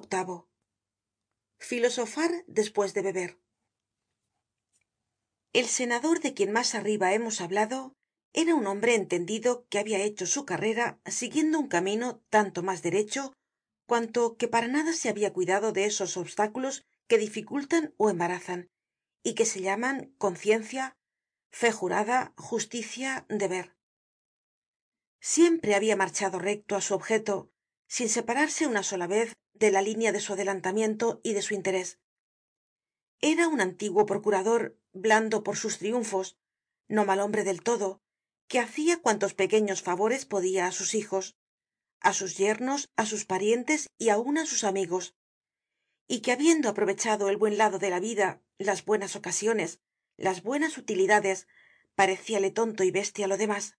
octavo filosofar despues de beber. El senador de quien mas arriba hemos hablado era un hombre entendido que habia hecho su carrera siguiendo un camino tanto mas derecho cuanto que para nada se habia cuidado de esos obstáculos que dificultan ó embarazan y que se llaman conciencia fe jurada justicia deber siempre habia marchado recto á su objeto sin separarse una sola vez de la línea de su adelantamiento y de su interés. Era un antiguo procurador blando por sus triunfos no mal hombre del todo que hacia cuantos pequeños favores podia á sus hijos á sus yernos á sus parientes y aun á sus amigos y que habiendo aprovechado el buen lado de la vida las buenas ocasiones las buenas utilidades parecíale tonto y bestia lo demás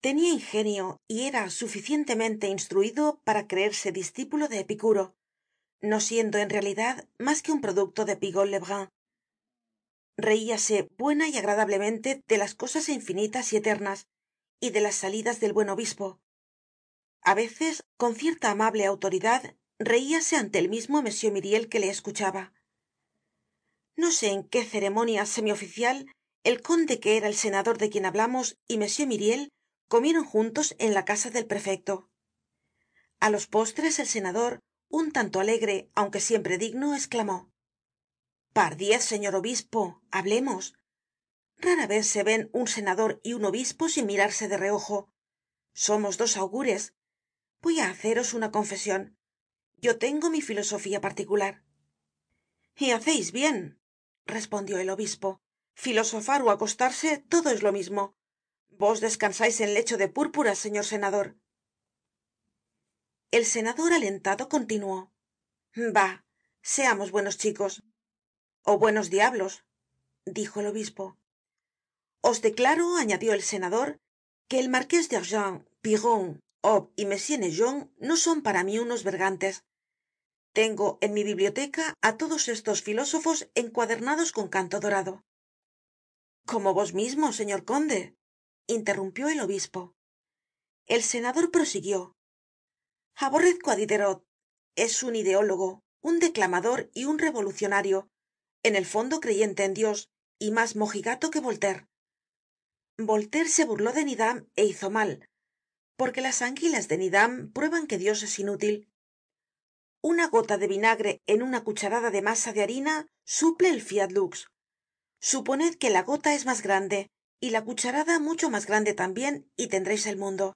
tenia ingenio y era suficientemente instruido para creerse discípulo de epicuro no siendo en realidad mas que un producto de pigault lebrun. Reíase buena y agradablemente de las cosas infinitas y eternas y de las salidas del buen obispo. A veces con cierta amable autoridad reíase ante el mismo m myriel que le escuchaba. No sé en qué ceremonia semioficial el conde que era el senador de quien hablamos y comieron juntos en la casa del prefecto. A los postres el senador un tanto alegre aunque siempre digno esclamó pardiez señor obispo hablemos. Rara vez se ven un senador y un obispo sin mirarse de reojo. Somos dos augures. Voy á haceros una confesion yo tengo mi filosofía particular y haceis bien respondió el obispo. Filosofar ó acostarse todo es lo mismo vos descansais en lecho de púrpura señor senador. El senador alentado continuó. Bah seamos buenos chicos. O buenos diablos dijo el obispo. Os declaro añadió el senador que el marqués de argens piron hobbes y m naigeon no son para mí unos bergantes. Tengo en mi biblioteca á todos estos filósofos encuadernados con canto dorado. Como vos mismo señor conde interrumpió el obispo. El senador prosiguió. Aborrezco á diderot. Es un ideólogo un declamador y un revolucionario en el fondo creyente en dios y mas mojigato que voltaire. Voltaire se burló de needham é hizo mal porque las anguilas de needham prueban que dios es inútil. Una gota de vinagre en una cucharada de masa de harina suple el fiat lux. Suponed que la gota es mas grande y la cucharada mucho mas grande tambien y tendreis el mundo.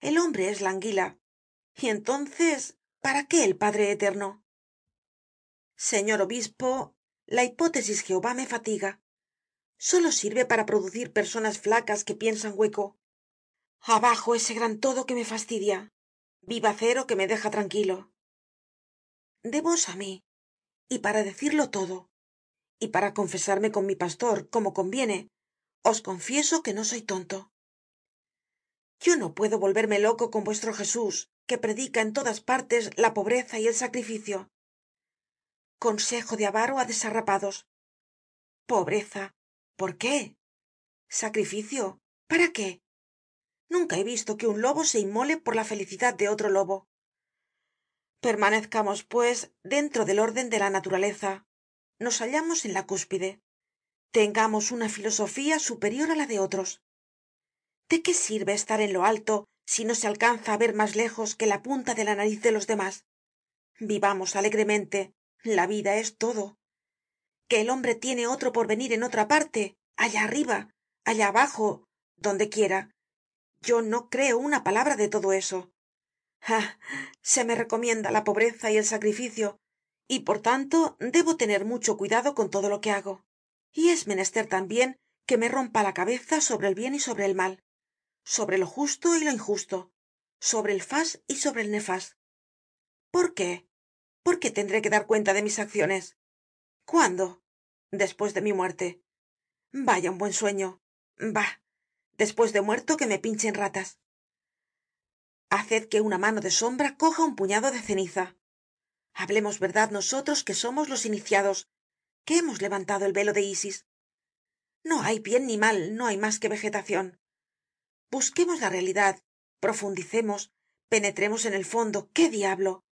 El hombre es la anguila. Y entonces para qué el padre eterno señor obispo la hipótesis jehová me fatiga. Solo sirve para producir personas flacas que piensan hueco. Abajo ese gran todo que me fastidia. Viva cero que me deja tranquilo. De vos á mí. Y para decirlo todo. Y para confesarme con mi pastor como conviene os confieso que no soy tonto. Yo no puedo volverme loco con vuestro jesús que predica en todas partes la pobreza y el sacrificio. Consejo de avaro á desarrapados. Pobreza. Por qué sacrificio para qué nunca he visto que un lobo se inmole por la felicidad de otro lobo. Permanezcamos pues dentro del orden de la naturaleza. Nos hallamos en la cúspide tengamos una filosofía superior á la de otros. De qué sirve estar en lo alto si no se alcanza á ver mas lejos que la punta de la nariz de los demás vivamos alegremente. La vida es todo. Que el hombre tiene otro porvenir en otra parte allá arriba allá abajo donde quiera. Yo no creo una palabra de todo eso. Ah se me recomienda la pobreza y el sacrificio y por tanto debo tener mucho cuidado con todo lo que hago y es menester tambien que me rompa la cabeza sobre el bien y sobre el mal sobre lo justo y lo injusto sobre el fas y sobre el nefas. Por qué por qué tendré que dar cuenta de mis acciones cuándo despues de mi muerte. Vaya un buen sueño. Bah despues de muerto que me pinchen ratas. Haced que una mano de sombra coja un puñado de ceniza. Hablemos verdad nosotros que somos los iniciados que hemos levantado el velo de isis no hay bien ni mal no hay mas que vegetacion busquemos la realidad profundicemos penetremos en el fondo. Qué diablo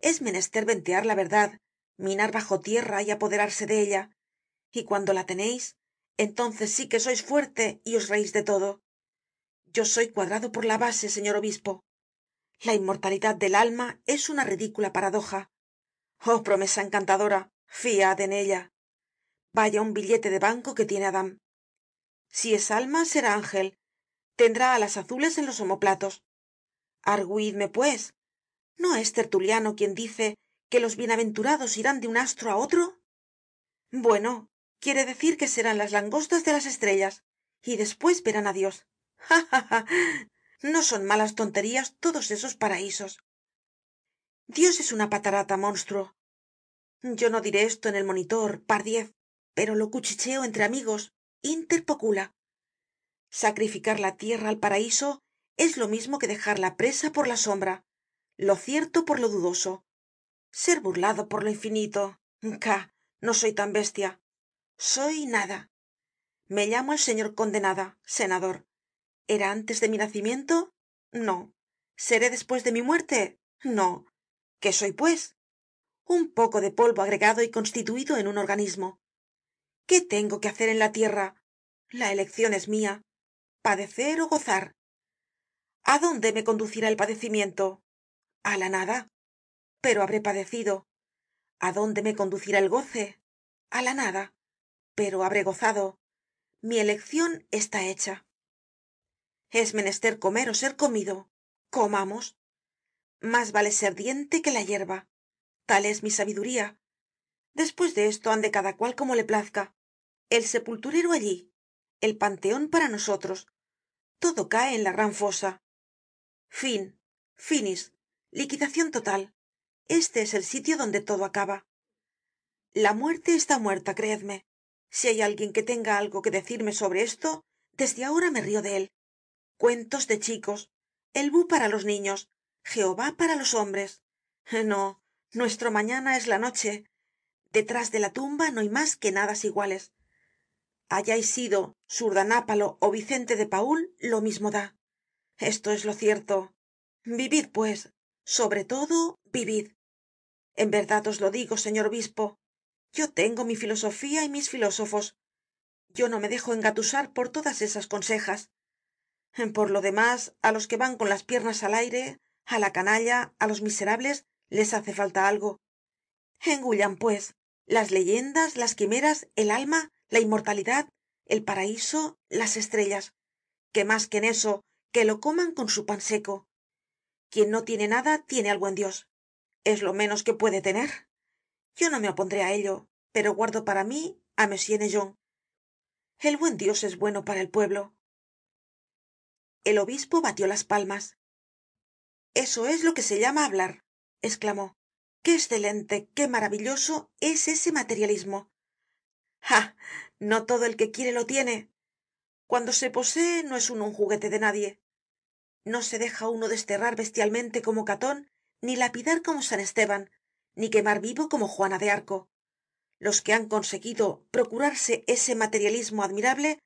es menester ventear la verdad minar bajo tierra y apoderarse de ella. Y cuando la teneis entonces sí que sois fuerte y os reís de todo. Yo soy cuadrado por la base señor obispo. La inmortalidad del alma es una ridicula paradoja. Oh promesa encantadora fiad en ella. Vaya un billete de banco que tiene adam. Si es alma será ángel. Tendrá alas azules en los omoplatos. Argüidme pues. No es tertuliano quien dice que los bienaventurados irán de un astro á otro bueno quiere decir que serán las langostas de las estrellas y despues verán á dios. Ah ah ah no son malas tonterías todos esos paraisos dios es una patarata monstruo yo no diré esto en el monitor pardiez pero lo cuchicheo entre amigos inter pocula sacrificar la tierra al paraiso es lo mismo que dejar la presa por la sombra. Lo cierto por lo dudoso. Ser burlado por lo infinito. Cá no soy tan bestia. Soy nada. Me llamo el señor condenada senador. Era antes de mi nacimiento no. Seré despues de mi muerte no. Qué soy pues un poco de polvo agregado y constituido en un organismo. Qué tengo que hacer en la tierra la eleccion es mia padecer ó gozar. A dónde me conducirá el padecimiento a la nada. Pero habré padecido. A dónde me conducirá el goce a la nada. Pero habré gozado. Mi eleccion está hecha. Es menester comer ó ser comido. Comamos. Mas vale ser diente que la yerba tal es mi sabiduría. Despues de esto ande cada cual como le plazca. El sepulturero allí el panteon para nosotros. Todo cae en la gran fosa. Fin finis liquidacion total. Este es el sitio donde todo acaba. La muerte está muerta creedme. Si hay alguien que tenga algo que decirme sobre esto desde ahora me rio de él. Cuentos de chicos. El bu para los niños. Jehová para los hombres. No nuestro mañana es la noche. Detrás de la tumba no hay mas que nadas iguales. Hayais sido surdanápalo ó vicente de paul lo mismo da. Esto es lo cierto. Vivid pues. Sobre todo vivid. En verdad os lo digo señor obispo. Yo tengo mi filosofía y mis filósofos. Yo no me dejo engatusar por todas esas consejas. Por lo demás á los que van con las piernas al aire á la canalla á los miserables les hace falta algo. Engullan pues las leyendas las quimeras el alma la inmortalidad el paraiso las estrellas. Que más que en eso que lo coman con su pan seco. Quien no tiene nada tiene al buen dios. Es lo menos que puede tener. Yo no me opondré á ello pero guardo para mí á m naigeon el buen dios es bueno para el pueblo. El obispo batió las palmas. Eso es lo que se llama hablar esclamó qué escelente qué maravilloso es ese materialismo ah no todo el que quiere lo tiene. Cuando se posee no es uno un juguete de nadie. No se deja uno desterrar bestialmente como caton ni lapidar como san esteban ni quemar vivo como juana de arco. Los que han conseguido procurarse ese materialismo admirable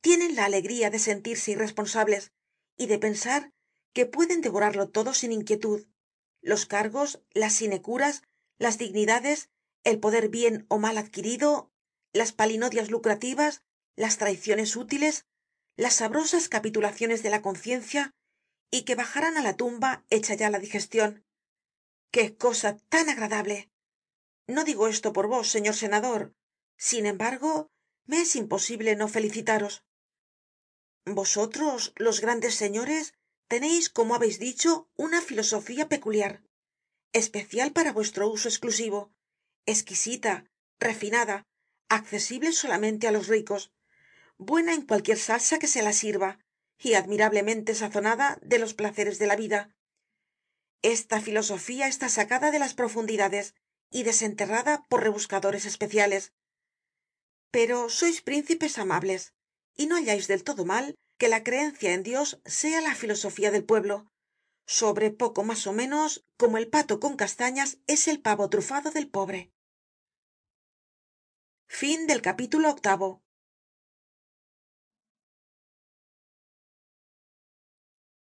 tienen la alegría de sentirse irresponsables y de pensar que pueden devorarlo todo sin inquietud los cargos las sinecuras las dignidades el poder bien ó mal adquirido las palinodias lucrativas las traiciones útiles las sabrosas capitulaciones de la conciencia y que bajarán á la tumba hecha ya la digestion qué cosa tan agradable no digo esto por vos señor senador. Sin embargo me es imposible no felicitaros. Vosotros los grandes señores teneis como habeis dicho una filosofía peculiar especial para vuestro uso esclusivo esquisita refinada accesible solamente á los ricos buena en cualquier salsa que se la sirva y admirablemente sazonada de los placeres de la vida. Esta filosofía está sacada de las profundidades y desenterrada por rebuscadores especiales. Pero sois príncipes amables y no hallais del todo mal que la creencia en dios sea la filosofía del pueblo. Sobre poco mas ó menos como el pato con castañas es el pavo trufado del pobre